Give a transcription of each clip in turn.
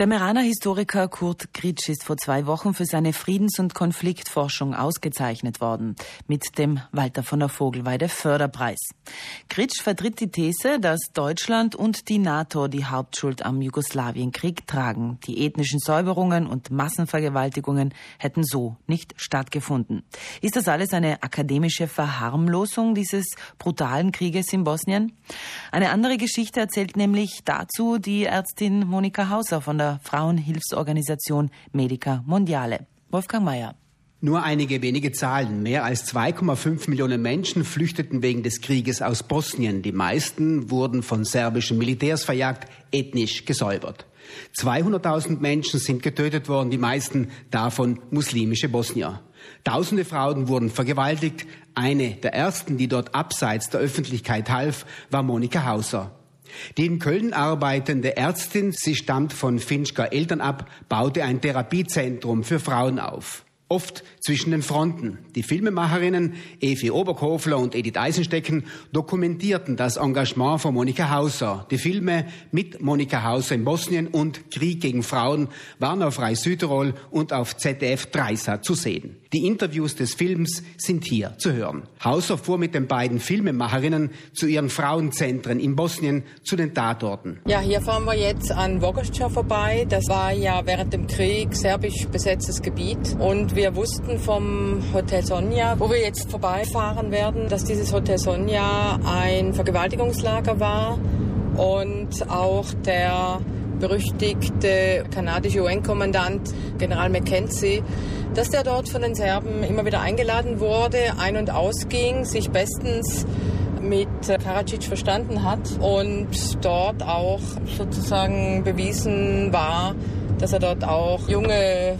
Der Meraner Historiker Kurt Gritsch ist vor zwei Wochen für seine Friedens- und Konfliktforschung ausgezeichnet worden mit dem Walter von der Vogelweide Förderpreis. Gritsch vertritt die These, dass Deutschland und die NATO die Hauptschuld am Jugoslawienkrieg tragen. Die ethnischen Säuberungen und Massenvergewaltigungen hätten so nicht stattgefunden. Ist das alles eine akademische Verharmlosung dieses brutalen Krieges in Bosnien? Eine andere Geschichte erzählt nämlich dazu die Ärztin Monika Hauser von der Frauenhilfsorganisation Medica Mondiale. Wolfgang Mayer. Nur einige wenige Zahlen. Mehr als 2,5 Millionen Menschen flüchteten wegen des Krieges aus Bosnien. Die meisten wurden von serbischen Militärs verjagt, ethnisch gesäubert. 200.000 Menschen sind getötet worden, die meisten davon muslimische Bosnier. Tausende Frauen wurden vergewaltigt. Eine der ersten, die dort abseits der Öffentlichkeit half, war Monika Hauser. Die in Köln arbeitende Ärztin, sie stammt von Finchker Eltern ab, baute ein Therapiezentrum für Frauen auf oft zwischen den Fronten. Die Filmemacherinnen Evi Oberkofler und Edith Eisenstecken dokumentierten das Engagement von Monika Hauser. Die Filme mit Monika Hauser in Bosnien und Krieg gegen Frauen waren auf Reis Südtirol und auf ZDF Dreisat zu sehen. Die Interviews des Films sind hier zu hören. Hauser fuhr mit den beiden Filmemacherinnen zu ihren Frauenzentren in Bosnien zu den Tatorten. Ja, hier fahren wir jetzt an Vogosca vorbei. Das war ja während dem Krieg serbisch besetztes Gebiet und wir wussten vom Hotel Sonja, wo wir jetzt vorbeifahren werden, dass dieses Hotel Sonja ein Vergewaltigungslager war und auch der berüchtigte kanadische UN-Kommandant General McKenzie, dass der dort von den Serben immer wieder eingeladen wurde, ein- und ausging, sich bestens mit Karadzic verstanden hat und dort auch sozusagen bewiesen war, dass er dort auch junge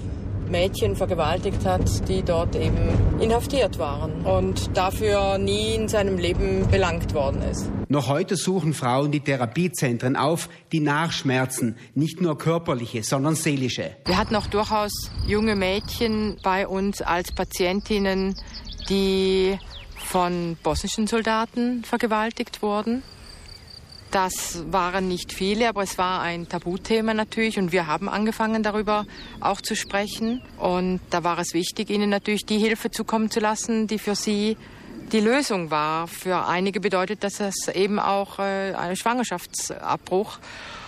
Mädchen vergewaltigt hat, die dort eben inhaftiert waren und dafür nie in seinem Leben belangt worden ist. Noch heute suchen Frauen die Therapiezentren auf, die Nachschmerzen, nicht nur körperliche, sondern seelische. Wir hatten auch durchaus junge Mädchen bei uns als Patientinnen, die von bosnischen Soldaten vergewaltigt wurden. Das waren nicht viele, aber es war ein Tabuthema natürlich und wir haben angefangen darüber auch zu sprechen. Und da war es wichtig, ihnen natürlich die Hilfe zukommen zu lassen, die für sie die Lösung war. Für einige bedeutet das eben auch äh, ein Schwangerschaftsabbruch.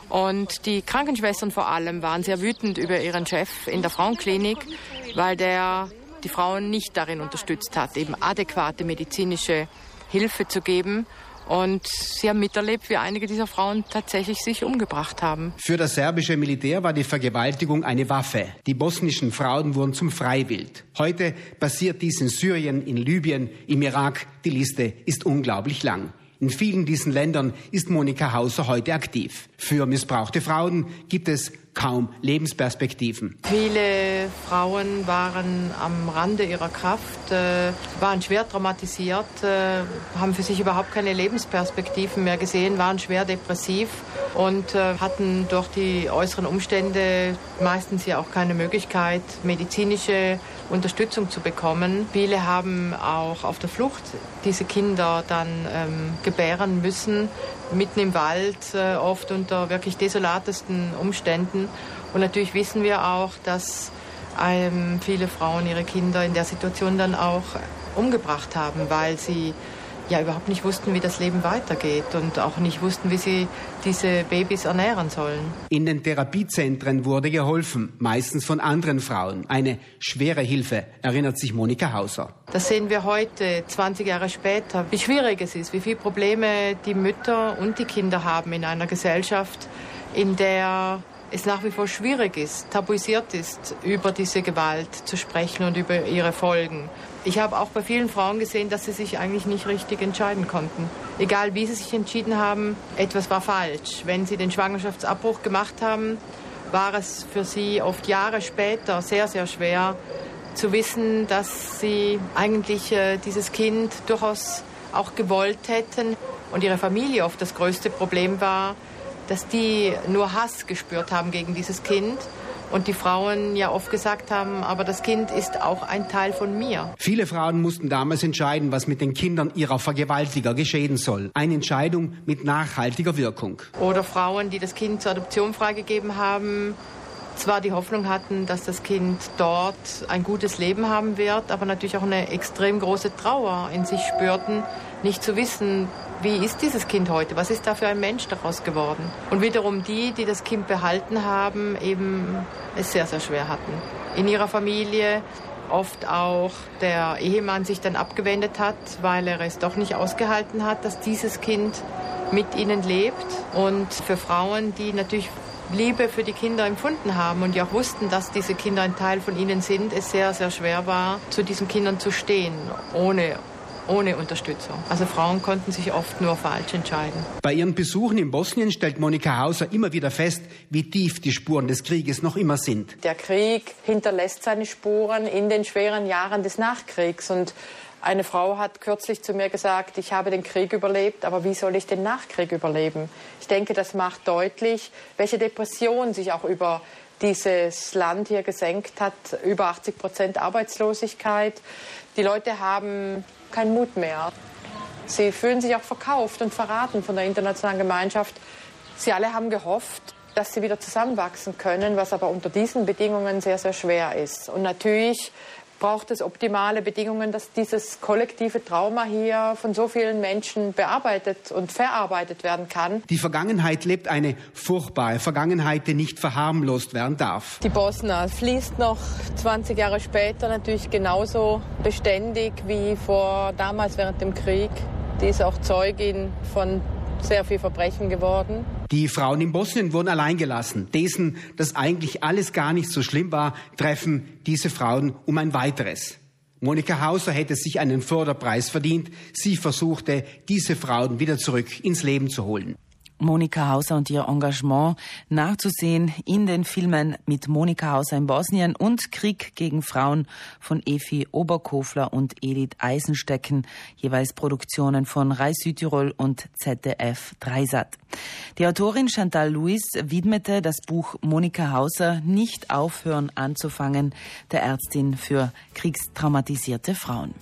Und die Krankenschwestern vor allem waren sehr wütend über ihren Chef in der Frauenklinik, weil der die Frauen nicht darin unterstützt hat, eben adäquate medizinische Hilfe zu geben. Und sie haben miterlebt, wie einige dieser Frauen tatsächlich sich umgebracht haben. Für das serbische Militär war die Vergewaltigung eine Waffe. Die bosnischen Frauen wurden zum Freiwild. Heute passiert dies in Syrien, in Libyen, im Irak. Die Liste ist unglaublich lang. In vielen diesen Ländern ist Monika Hauser heute aktiv. Für missbrauchte Frauen gibt es kaum Lebensperspektiven. Viele Frauen waren am Rande ihrer Kraft, äh, waren schwer traumatisiert, äh, haben für sich überhaupt keine Lebensperspektiven mehr gesehen, waren schwer depressiv und äh, hatten durch die äußeren Umstände meistens ja auch keine Möglichkeit, medizinische Unterstützung zu bekommen. Viele haben auch auf der Flucht diese Kinder dann ähm, gebären müssen, mitten im Wald, äh, oft unter wirklich desolatesten Umständen. Und natürlich wissen wir auch, dass ähm, viele Frauen ihre Kinder in der Situation dann auch umgebracht haben, weil sie ja überhaupt nicht wussten, wie das Leben weitergeht und auch nicht wussten, wie sie diese Babys ernähren sollen. In den Therapiezentren wurde geholfen, meistens von anderen Frauen. Eine schwere Hilfe, erinnert sich Monika Hauser. Das sehen wir heute, 20 Jahre später, wie schwierig es ist, wie viele Probleme die Mütter und die Kinder haben in einer Gesellschaft, in der es nach wie vor schwierig ist, tabuisiert ist, über diese Gewalt zu sprechen und über ihre Folgen. Ich habe auch bei vielen Frauen gesehen, dass sie sich eigentlich nicht richtig entscheiden konnten. Egal wie sie sich entschieden haben, etwas war falsch. Wenn sie den Schwangerschaftsabbruch gemacht haben, war es für sie oft Jahre später sehr, sehr schwer zu wissen, dass sie eigentlich äh, dieses Kind durchaus auch gewollt hätten und ihre Familie oft das größte Problem war, dass die nur Hass gespürt haben gegen dieses Kind. Und die Frauen ja oft gesagt haben, aber das Kind ist auch ein Teil von mir. Viele Frauen mussten damals entscheiden, was mit den Kindern ihrer Vergewaltiger geschehen soll. Eine Entscheidung mit nachhaltiger Wirkung. Oder Frauen, die das Kind zur Adoption freigegeben haben zwar die Hoffnung hatten, dass das Kind dort ein gutes Leben haben wird, aber natürlich auch eine extrem große Trauer in sich spürten, nicht zu wissen, wie ist dieses Kind heute, was ist da für ein Mensch daraus geworden. Und wiederum die, die das Kind behalten haben, eben es sehr, sehr schwer hatten. In ihrer Familie oft auch der Ehemann sich dann abgewendet hat, weil er es doch nicht ausgehalten hat, dass dieses Kind mit ihnen lebt. Und für Frauen, die natürlich Liebe für die Kinder empfunden haben und ja auch wussten, dass diese Kinder ein Teil von ihnen sind, es sehr, sehr schwer war, zu diesen Kindern zu stehen, ohne ohne Unterstützung. Also Frauen konnten sich oft nur falsch entscheiden. Bei ihren Besuchen in Bosnien stellt Monika Hauser immer wieder fest, wie tief die Spuren des Krieges noch immer sind. Der Krieg hinterlässt seine Spuren in den schweren Jahren des Nachkriegs und eine Frau hat kürzlich zu mir gesagt, ich habe den Krieg überlebt, aber wie soll ich den Nachkrieg überleben? Ich denke, das macht deutlich, welche Depression sich auch über dieses Land hier gesenkt hat. Über 80 Prozent Arbeitslosigkeit. Die Leute haben keinen Mut mehr. Sie fühlen sich auch verkauft und verraten von der internationalen Gemeinschaft. Sie alle haben gehofft, dass sie wieder zusammenwachsen können, was aber unter diesen Bedingungen sehr, sehr schwer ist. Und natürlich braucht es optimale Bedingungen, dass dieses kollektive Trauma hier von so vielen Menschen bearbeitet und verarbeitet werden kann. Die Vergangenheit lebt eine furchtbare Vergangenheit, die nicht verharmlost werden darf. Die Bosna fließt noch 20 Jahre später natürlich genauso beständig wie vor damals während dem Krieg. Die ist auch Zeugin von sehr viel Verbrechen geworden. Die Frauen in Bosnien wurden alleingelassen. Dessen, dass eigentlich alles gar nicht so schlimm war, treffen diese Frauen um ein weiteres. Monika Hauser hätte sich einen Förderpreis verdient. Sie versuchte, diese Frauen wieder zurück ins Leben zu holen. Monika Hauser und ihr Engagement nachzusehen in den Filmen mit Monika Hauser in Bosnien und Krieg gegen Frauen von Efi Oberkofler und Edith Eisenstecken, jeweils Produktionen von Reis Südtirol und ZDF Dreisat. Die Autorin Chantal Louis widmete das Buch Monika Hauser nicht aufhören anzufangen, der Ärztin für kriegstraumatisierte Frauen.